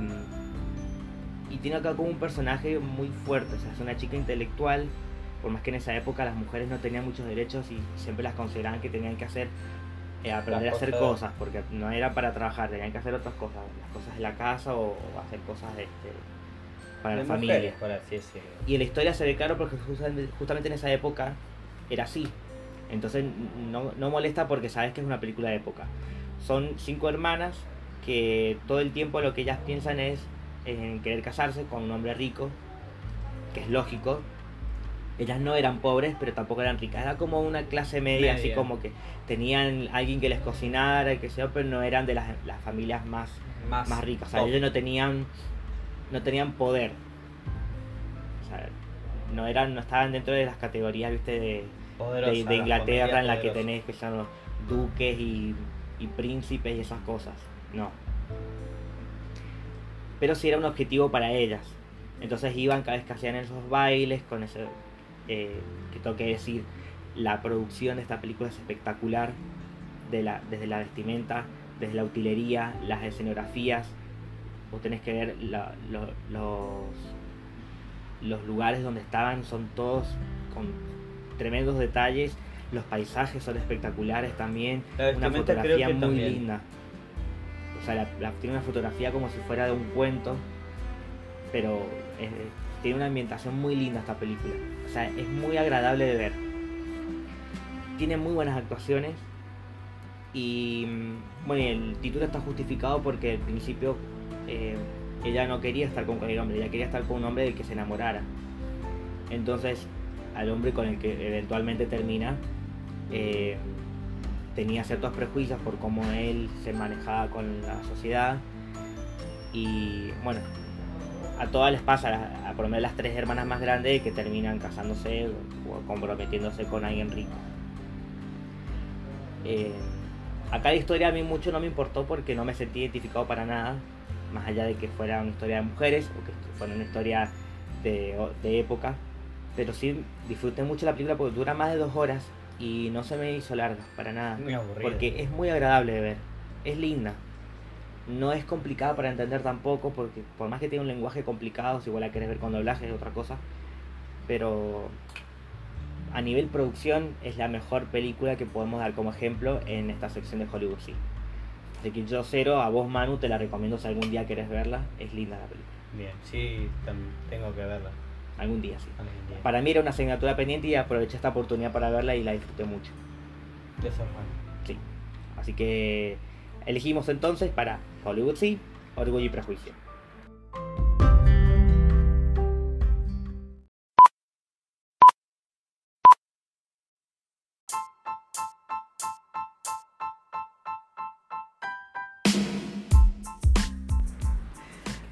y tiene acá como un personaje muy fuerte, o sea, es una chica intelectual, por más que en esa época las mujeres no tenían muchos derechos y siempre las consideraban que tenían que hacer, eh, aprender a hacer cosas- porque no era para trabajar, tenían que hacer otras cosas, las cosas de la casa o, o hacer cosas este, para De la familia. por así decirlo. Y en la historia se ve claro porque justamente, justamente en esa época era así. Entonces no, no molesta porque sabes que es una película de época. Son cinco hermanas que todo el tiempo lo que ellas piensan es en querer casarse con un hombre rico, que es lógico. Ellas no eran pobres, pero tampoco eran ricas. Era como una clase media, así como que tenían alguien que les cocinara, y que sea, pero no eran de las, las familias más Más, más ricas. O sea, top. ellos no tenían, no tenían poder. O sea, no eran, no estaban dentro de las categorías, viste, de, Poderosa, de, la de Inglaterra en la que tenés que son los duques y, y príncipes y esas cosas. No. Pero sí era un objetivo para ellas. Entonces iban cada vez que hacían esos bailes con ese eh, que tengo que decir, la producción de esta película es espectacular, de la, desde la vestimenta, desde la utilería, las escenografías. Vos tenés que ver la- lo- los, los lugares donde estaban, son todos con tremendos detalles. Los paisajes son espectaculares también. Una fotografía muy también. linda. O sea, la, la- tiene una fotografía como si fuera de un cuento, pero tiene una ambientación muy linda esta película. O sea, es muy agradable de ver. Tiene muy buenas actuaciones y mm, bueno, el título está justificado porque al principio eh, ella no quería estar con cualquier hombre, ella quería estar con un hombre del que se enamorara. Entonces, al hombre con el que eventualmente termina, eh, tenía ciertos prejuicios por cómo él se manejaba con la sociedad. Y bueno, a todas les pasa, a, por lo menos las tres hermanas más grandes, que terminan casándose o comprometiéndose con alguien rico. Eh, acá la historia a mí mucho no me importó porque no me sentí identificado para nada, más allá de que fuera una historia de mujeres o que fuera una historia de, de época. Pero sí disfruté mucho la película porque dura más de dos horas y no se me hizo larga para nada. Muy. Porque es muy agradable de ver. Es linda. No es complicada para entender tampoco, porque por más que tiene un lenguaje complicado, si igual la querés ver con doblaje es otra cosa. Pero a nivel producción es la mejor película que podemos dar como ejemplo en esta sección de Hollywood sí. Así que yo cero, a vos Manu te la recomiendo si algún día querés verla. Es linda la película. Bien, sí, tengo que verla. Algún día sí. algún día. Para mí era una asignatura pendiente y aproveché esta oportunidad para verla y la disfruté mucho. De. Sí. Así que elegimos entonces para Hollywood sí, Orgullo y Prejuicio.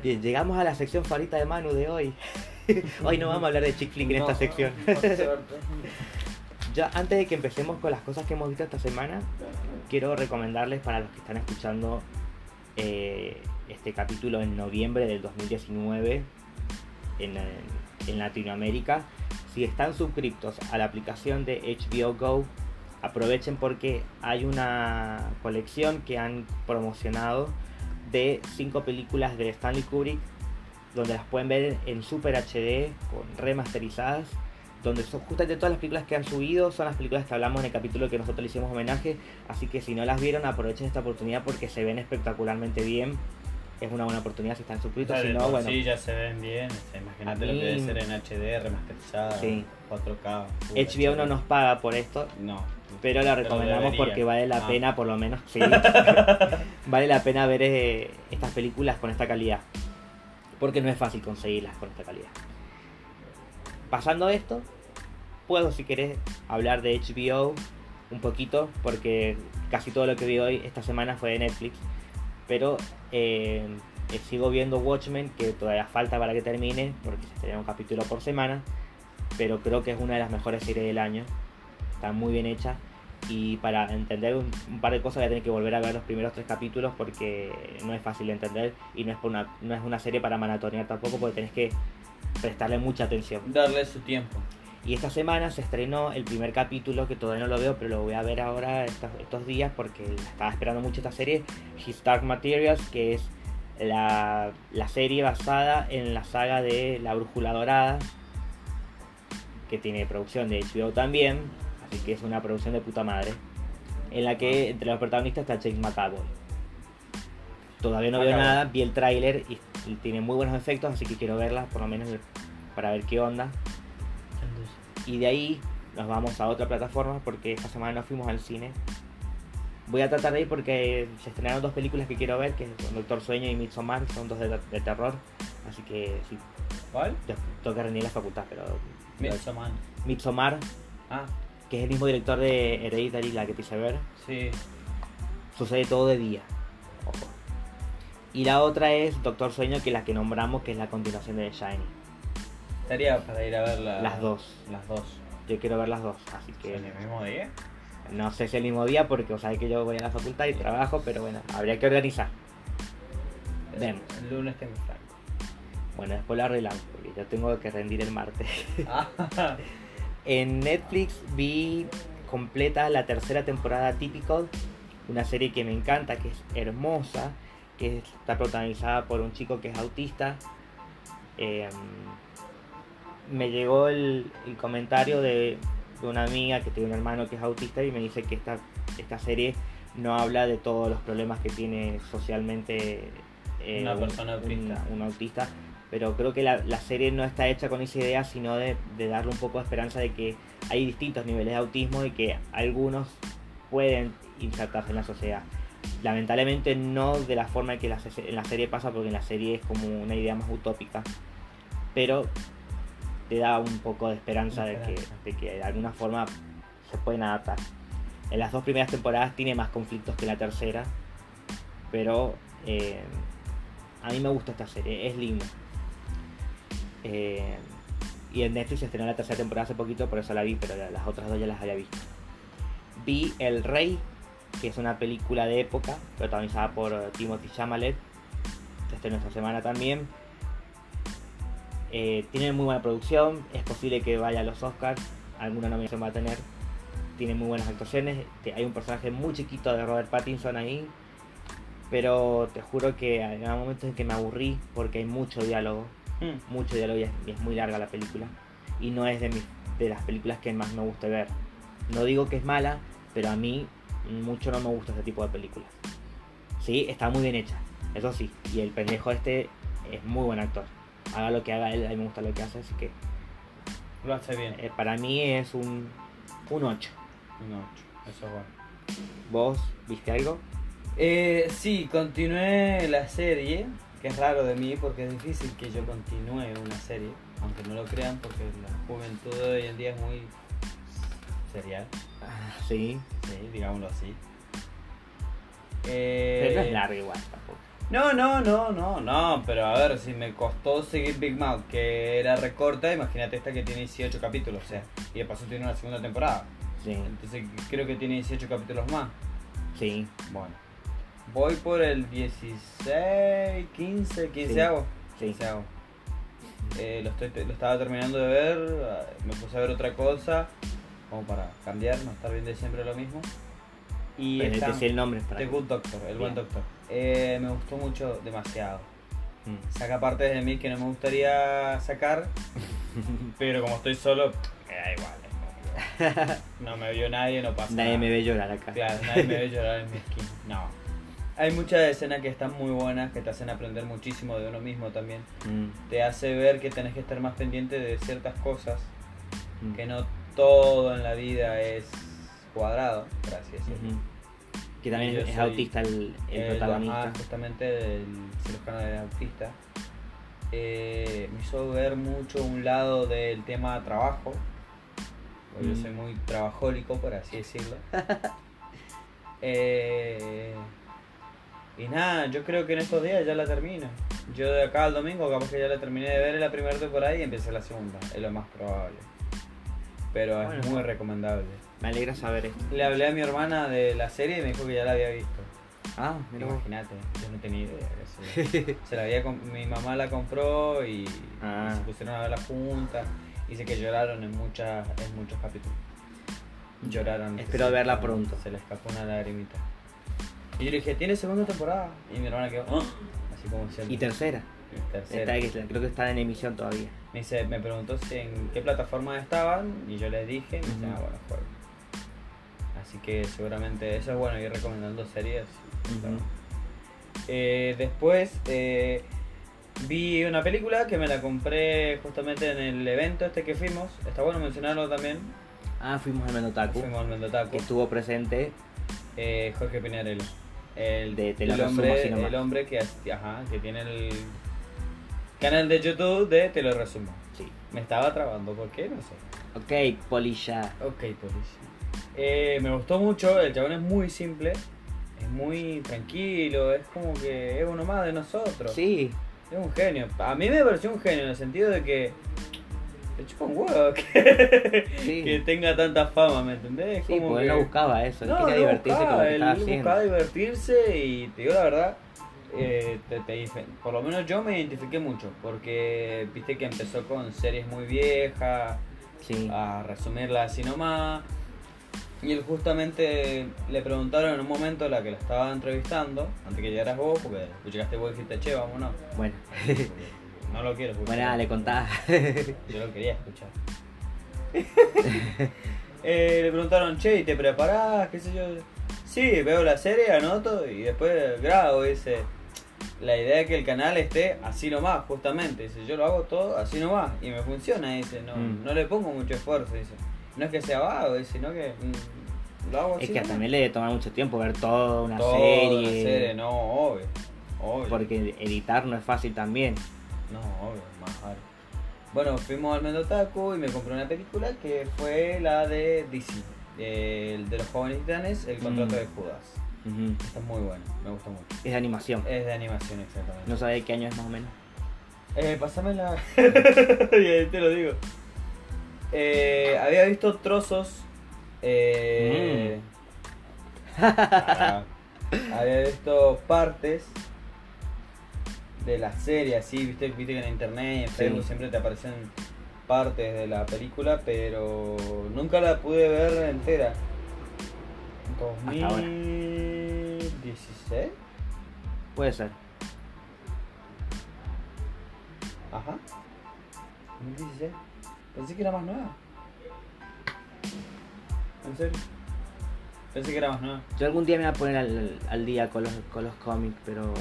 Bien, llegamos a la sección favorita de Manu de hoy. [laughs] hoy no vamos a hablar de chick flick en esta sección. [laughs] [laughs] Ya antes de que empecemos con las cosas que hemos visto esta semana, quiero recomendarles para los que están escuchando eh, este capítulo en noviembre del 2019 en, en Latinoamérica, si están suscriptos a la aplicación de HBO Go, aprovechen porque hay una colección que han promocionado de cinco películas de Stanley Kubrick, donde las pueden ver en Super HD, con remasterizadas donde son justamente todas las películas que han subido son las películas que hablamos en el capítulo que nosotros le hicimos homenaje, así que si no las vieron aprovechen esta oportunidad porque se ven espectacularmente bien. Es una buena oportunidad si están suscritos, si no, bueno, Sí, ya se ven bien. Imagínate lo que debe ser en HD, remasterizada, Sí. 4K. Full HBO no nos paga por esto, No. pero la recomendamos porque vale la Ah. pena por lo menos, sí, [laughs] vale la pena ver eh, estas películas con esta calidad, porque no es fácil conseguirlas con esta calidad. Pasando esto, puedo si querés hablar de HBO un poquito, porque casi todo lo que vi hoy esta semana fue de Netflix, pero eh, eh, sigo viendo Watchmen, que todavía falta para que termine, porque se estrena un capítulo por semana, pero creo que es una de las mejores series del año, está muy bien hecha. Y para entender un, par de cosas voy a tener que volver a ver los primeros tres capítulos porque no es fácil de entender y no es, una, no es una serie para maratonear tampoco porque tenés que prestarle mucha atención. Darle su tiempo. Y esta semana se estrenó el primer capítulo, que todavía no lo veo, pero lo voy a ver ahora estos, estos días porque estaba esperando mucho esta serie, His Dark Materials, que es la, la serie basada en la saga de La Brújula Dorada, que tiene producción de HBO también, así que es una producción de puta madre, en la que entre los protagonistas está James McAvoy. Todavía no veo nada, vi el tráiler y, tiene muy buenos efectos, así que quiero verla, por lo menos para ver qué onda. Y de ahí nos vamos a otra plataforma porque esta semana no fuimos al cine. Voy a tratar de ir porque se estrenaron dos películas que quiero ver, que es Doctor Sueño y Midsommar, son dos de, de terror. Así que sí, ¿Cuál? te- tengo que rendir la facultad, pero... Midsommar. Midsommar, Ah, que es el mismo director de Hereditary, la que te hice ver, sí. sucede todo de día. Ojo. Y la otra es Doctor Sueño, que es la que nombramos, que es la continuación de The Shining. Estaría para ir a ver la- Las dos. Las dos. Yo quiero ver las dos, así que... ¿En el mismo día? No sé si el mismo día porque o sabes que yo voy a la facultad y trabajo, pero bueno, habría que organizar. Vemos. El lunes tengo franco. Bueno, después lo arreglamos porque yo tengo que rendir el martes. [laughs] Ah, [laughs] En Netflix vi completa la tercera temporada Typical, una serie que me encanta, que es hermosa, que está protagonizada por un chico que es autista. Eh, me llegó el, el comentario de de una amiga que tiene un hermano que es autista y me dice que esta, esta serie no habla de todos los problemas que tiene socialmente eh, Una un- persona autista. Un, un autista. Pero creo que la, la serie no está hecha con esa idea, sino de, de darle un poco de esperanza de que hay distintos niveles de autismo y que algunos pueden insertarse en la sociedad. Lamentablemente no de la forma en que la, en la serie pasa, porque en la serie es como una idea más utópica. Pero te da un poco de esperanza, De, que, de que de alguna forma se pueden adaptar. En las dos primeras temporadas tiene más conflictos que la tercera, pero eh, a mí me gusta esta serie, es linda. Eh, y en Netflix se estrenó la tercera temporada hace poquito, por eso la vi, pero la- las otras dos ya las había visto. Vi El Rey, que es una película de época, protagonizada por eh, Timothy Chalamet. Se estrenó esta semana también. Eh, tiene muy buena producción, es posible que vaya a los Oscars, alguna nominación va a tener. Tiene muy buenas actuaciones, hay un personaje muy chiquito de Robert Pattinson ahí, pero te juro que hay momentos en que me aburrí porque hay mucho diálogo, Mm. mucho diálogo y es, y es muy larga la película. Y no es de, mis, de las películas que más me gusta ver. No digo que es mala, pero a mí mucho no me gusta este tipo de películas. Sí, está muy bien hecha, eso sí. Y el pendejo este es muy buen actor. Haga lo que haga él, a mí me gusta lo que hace, así que Lo hace bien. eh, para mí es un, un 8. Un ocho, Eso es bueno. ¿Vos viste algo? Eh, sí, continué la serie, que es raro de mí porque es difícil que yo continúe una serie, aunque no lo crean porque la juventud de hoy en día es muy serial, sí, sí, digámoslo así. pero Eh, no es largo igual tampoco. No, no, no, no, no, pero a ver, si me costó seguir Big Mouth, que era recorta, imagínate esta que tiene 18 capítulos, o sea, y de paso tiene una segunda temporada. Sí, Entonces creo que tiene 18 capítulos más. sí. Bueno, voy por el 16, 15, 15 hago. Sí. 15 hago. Eh, lo, estoy, lo estaba terminando de ver, ah, me puse a ver otra cosa, como para cambiar, no estar viendo siempre lo mismo. Y Pero sé el nombre para The Good Doctor, el buen doctor. Eh, me gustó mucho, demasiado. Mm. Saca partes de mí que no me gustaría sacar, [laughs] pero como estoy solo, me da igual. [laughs] No me vio nadie, no pasa Nadie nada. me ve llorar acá. Claro, nadie me ve [laughs] llorar en mi esquina. No. Hay muchas escenas que están muy buenas, que te hacen aprender muchísimo de uno mismo también. Mm, Te hace ver que tenés que estar más pendiente de ciertas cosas, mm. que no todo en la vida es cuadrado, así decirlo. Ujú. Que también Yo es autista el, el El- protagonista. ajá, justamente el cirujano de autista. Eh, me hizo ver mucho un lado del tema trabajo. Mm. Yo soy muy trabajólico, por así decirlo. [laughs] Eh, y nada, yo creo que en estos días ya la termino. Yo de acá al domingo capaz que ya la terminé de ver en la primera temporada y empecé la segunda, es lo más probable. Pero Bueno. es muy recomendable. Me alegra saber esto. Le hablé a mi hermana de la serie y me dijo que ya la había visto. Ah, mira. Imagínate, yo no tenía idea. que Se, [laughs] se la había mi mamá la compró y, y Ah. se pusieron a verla juntas. Dice que lloraron en muchas en muchos capítulos. Lloraron. Espero Se- verla pronto. Se le escapó una lagrimita. Y yo le dije, ¿tiene segunda temporada? Y mi hermana quedó, "Ah", así como diciendo. Y tercera. tercera. Está, creo que está en emisión todavía. Me, dice, me preguntó si en qué plataforma estaban y yo les dije, y me dice, ah, bueno, juego. Así que seguramente eso es bueno ir recomendando series. Eh, después eh, vi una película que me la compré justamente en el evento este que fuimos. Está bueno mencionarlo también. Ah, fuimos al Menotaku. Fuimos al Mendotaco. Que estuvo presente. Eh, Jorge Pinarello. El, De el hombre, el hombre que, ajá, que tiene el canal de YouTube de Te lo resumo. Sí. Me estaba trabando, ¿por qué? No sé. Ok, Polilla. Ok, policía. Eh, me gustó mucho, el chabón es muy simple, es muy tranquilo, es como que es uno más de nosotros. Sí. Es un genio. A mí me pareció un genio en el sentido de que. Le chupa un huevo [laughs] que, Sí. que tenga tanta fama, ¿me entendés? Sí, Como él no buscaba eso. Él No, quería no divertirse con lo buscaba, que estaba él haciendo. buscaba divertirse y te digo la verdad, eh, te- te por lo menos yo me identifiqué mucho, porque viste que empezó con series muy viejas, Sí. a resumirla así nomás. Y él justamente le preguntaron en un momento a la que la estaba entrevistando, antes que llegaras vos, porque llegaste vos y dijiste, che, vámonos. Bueno. [laughs] No lo quiero escuchar. Bueno, le contaba. [laughs] Yo lo quería escuchar. [laughs] eh, le preguntaron, che, ¿y te preparás? ¿Qué sé yo? Sí, veo la serie, anoto y después grabo. Dice, la idea es que el canal esté así nomás, justamente. Dice, yo lo hago todo así nomás y me funciona. Dice, no, Mm. no le pongo mucho esfuerzo. Dice, no es que sea vago, dice, sino que mm, lo hago así. Es que nomás. también le debe tomar mucho tiempo ver toda una Toda serie. una serie, no, obvio. obvio. Porque editar no es fácil también. No, obvio, más raro. Bueno, fuimos al Mendotaku y me compré una película que fue la de DC, el de los jóvenes titanes, El contrato Mm. de Judas. Está muy bueno, me gusta mucho. Es de animación. Es de animación, exactamente. No sabe de qué año es más o menos. Eh, pasame la. [laughs] [laughs] y ahí te lo digo. Eh, había visto trozos. Eh... ah, había visto partes de la serie, así, viste, viste que en internet y en Sí. Facebook siempre te aparecen partes de la película, pero nunca la pude ver entera. Hasta ahora. 2016? Puede ser. Ajá. 2016. Pensé que era más nueva. ¿En serio? Pensé que era más nueva. Yo algún día me voy a poner al, al día con los, con los cómics, pero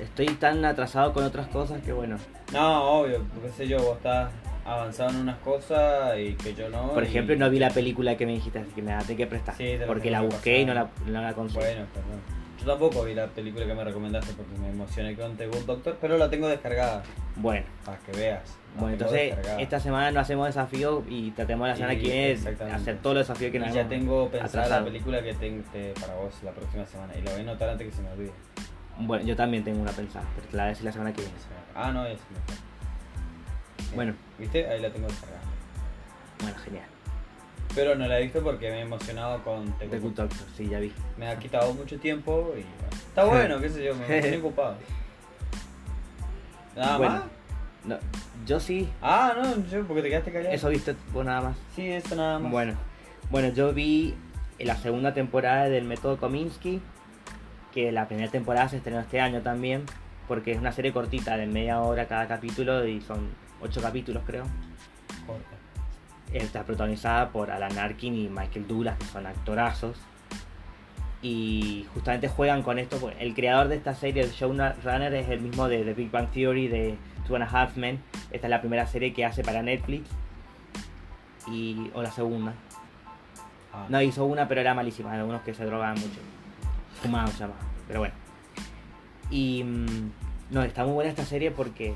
estoy tan atrasado con otras cosas que bueno. No, obvio, porque sé yo, vos estás avanzado en unas cosas y que yo no. Por y- ejemplo, no vi la película que me dijiste, así que me la tengo que prestar. Sí, te porque la busqué y no la, no la conseguí. Bueno, perdón. Yo tampoco vi la película que me recomendaste porque me emocioné con The Good Doctor, pero la tengo descargada Bueno, para que veas. Bueno, entonces descargada. esta semana no hacemos desafío y tratemos la semana que viene hacer todos los desafíos que nos ya tengo pensada atrasado. la película que tengo te- para vos la próxima semana y la voy a anotar antes que se me olvide. Bueno, yo también tengo una pensada, pero te la voy a decir la semana que viene. Ah, no, ya se me fue. Bueno. ¿Viste? Ahí la tengo descargada. Bueno, genial. Pero no la he visto porque me he emocionado con Good Doctor, sí, ya vi. Me ha quitado mucho tiempo y está bueno, [laughs] qué sé yo, me tiene ocupado. ¿Nada Bueno. más? No, yo sí, Ah, no, yo porque te quedaste callado. eso viste vos nada más. Sí, eso nada más. Bueno, bueno, yo vi la segunda temporada del Método Kominsky, que la primera temporada se estrenó este año también, porque es una serie cortita de media hora cada capítulo y son ocho capítulos creo. Está protagonizada por Alan Arkin y Michael Douglas, que son actorazos. Y justamente juegan con esto. El creador de esta serie, el showrunner, es el mismo de The Big Bang Theory, de Two and a Half Men. Esta es la primera serie que hace para Netflix. Y, o la segunda. Ah. No, hizo una, pero era malísima. Hay algunos que se drogaban mucho. Fumaban, se llama. Pero bueno. Y. mm, no, está muy buena esta serie porque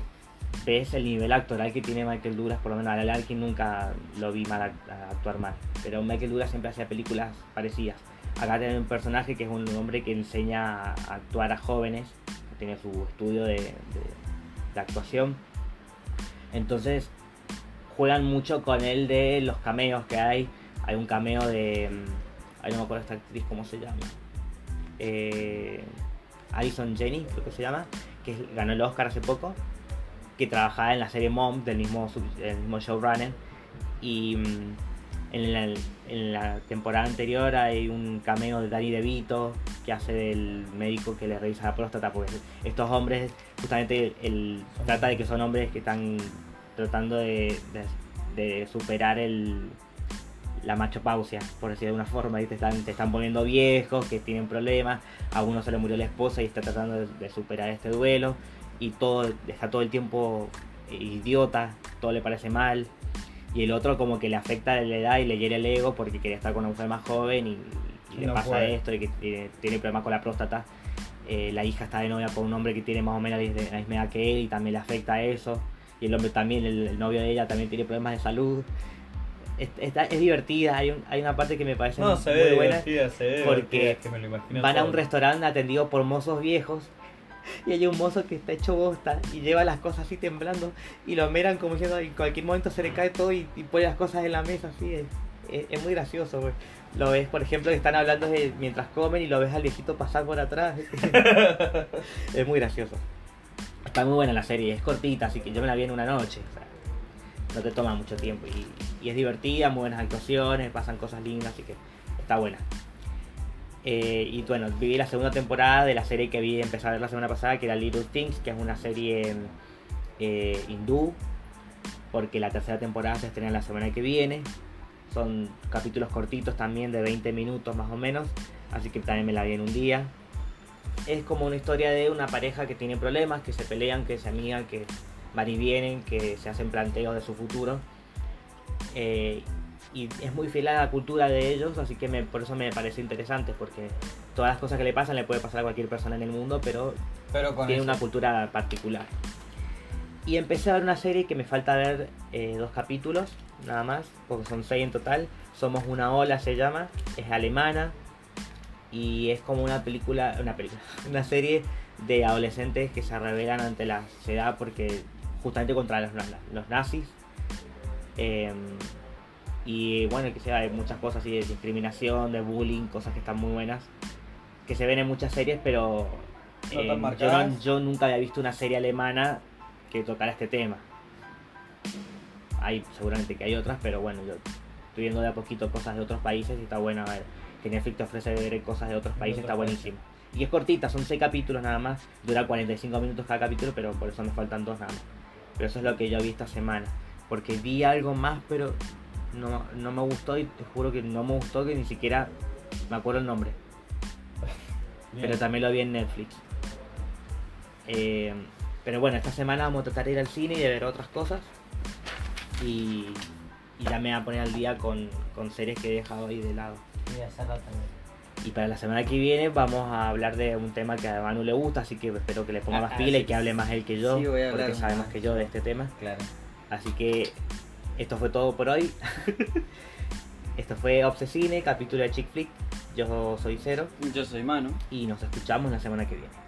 ves el nivel actoral que tiene Michael Douglas. Por lo menos a Alan Arkin nunca lo vi mal actuar mal. Pero Michael Douglas siempre hacía películas parecidas. Acá tiene un personaje que es un hombre que enseña a actuar a jóvenes. Tiene su estudio de, de- actuación. Entonces juegan mucho con él de los cameos que hay. Hay un cameo de. mm, Ay, no me acuerdo esta actriz cómo se llama. Eh, Alison Jenny, creo que se llama. Que ganó el Oscar hace poco. Que trabajaba en la serie Mom del mismo, del mismo showrunner. Y mm, en la, temporada anterior hay un cameo de Danny DeVito. Que hace del médico que le revisa la próstata. Porque estos hombres, justamente, trata de que son hombres que están tratando de, superar el, la machopausia, por decirlo de una forma, y te están, te están poniendo viejos, que tienen problemas, a uno se le murió la esposa y está tratando de superar este duelo, y todo, está todo el tiempo eh, idiota, todo le parece mal, y el otro como que le afecta la edad y le hiere el ego porque quería estar con una mujer más joven y, y le No pasa puede. esto y que tiene, tiene problemas con la próstata. Eh, la hija está de novia con un hombre que tiene más o menos la misma edad que él y también le afecta eso. Y el hombre también, el, el novio de ella también tiene problemas de salud. Es, está- es divertida, hay, un- hay una parte que me parece No, se muy ve buena. divertida, se ve porque es que me lo Van a todo. un restaurante atendido por mozos viejos [laughs] y hay un mozo que está hecho bosta y lleva las cosas así temblando y lo miran como diciendo en cualquier momento se le cae todo y, pone las cosas en la mesa así. Es, es- muy gracioso, güey. Lo ves, por ejemplo, que están hablando de, mientras comen y lo ves al viejito pasar por atrás. [laughs] es muy gracioso. Está muy buena la serie, es cortita, así que yo me la vi en una noche. no te toma mucho tiempo y es divertida, muy buenas actuaciones, pasan cosas lindas, así que está buena. Eh, y bueno, viví la segunda temporada de la serie que vi empezar a ver la semana pasada, que era Little Things, que es una serie eh, hindú, porque la tercera temporada se estrena la semana que viene. Son capítulos cortitos también de 20 minutos más o menos, así que también me la vi en un día. Es como una historia de una pareja que tiene problemas, que se pelean, que se amigan, que van y vienen, que se hacen planteos de su futuro. Eh, y es muy fiel a la cultura de ellos, así que me- por eso me parece interesante, porque todas las cosas que le pasan le puede pasar a cualquier persona en el mundo, pero Pero con tiene eso. una cultura particular. Y empecé a ver una serie que me falta ver eh, dos capítulos, nada más, porque son seis en total. Somos una ola se llama, es alemana y es como una película, una película, [laughs] una serie de adolescentes que se rebelan ante la sociedad porque justamente contra los, los nazis. Eh, y bueno, que sea, hay muchas cosas así de discriminación, de bullying, cosas que están muy buenas, que se ven en muchas series, pero No tan eh, yo, marcadas. no- yo nunca había visto una serie alemana que tocara este tema. Hay seguramente que hay otras, pero bueno, yo estoy viendo de a poquito cosas de otros países y está bueno a ver que Netflix te ofrece ver cosas de otros países, otros está buenísimo. Y es cortita, son 6 capítulos nada más, dura 45 minutos cada capítulo, pero por eso me faltan dos nada más. Pero eso es lo que yo vi esta semana. Porque vi algo más, pero no, no me gustó y te juro que no me gustó que ni siquiera me acuerdo el nombre. Bien. Pero también lo vi en Netflix. Eh, pero bueno, esta semana vamos a tratar de ir al cine y de ver otras cosas. Y, y ya me voy a poner al día con, con series que he dejado ahí de lado. Y. Y para la semana que viene vamos a hablar de un tema que a Manu le gusta, así que espero que le ponga Ah, más ah, pila y que hable más él que yo, Sí, voy a hablar porque sabe más que yo de este tema. Claro. Así que esto fue todo por hoy. [laughs] esto fue Obsesine, capítulo de Chick Flick. Yo soy Cero Yo soy Manu. y nos escuchamos la semana que viene.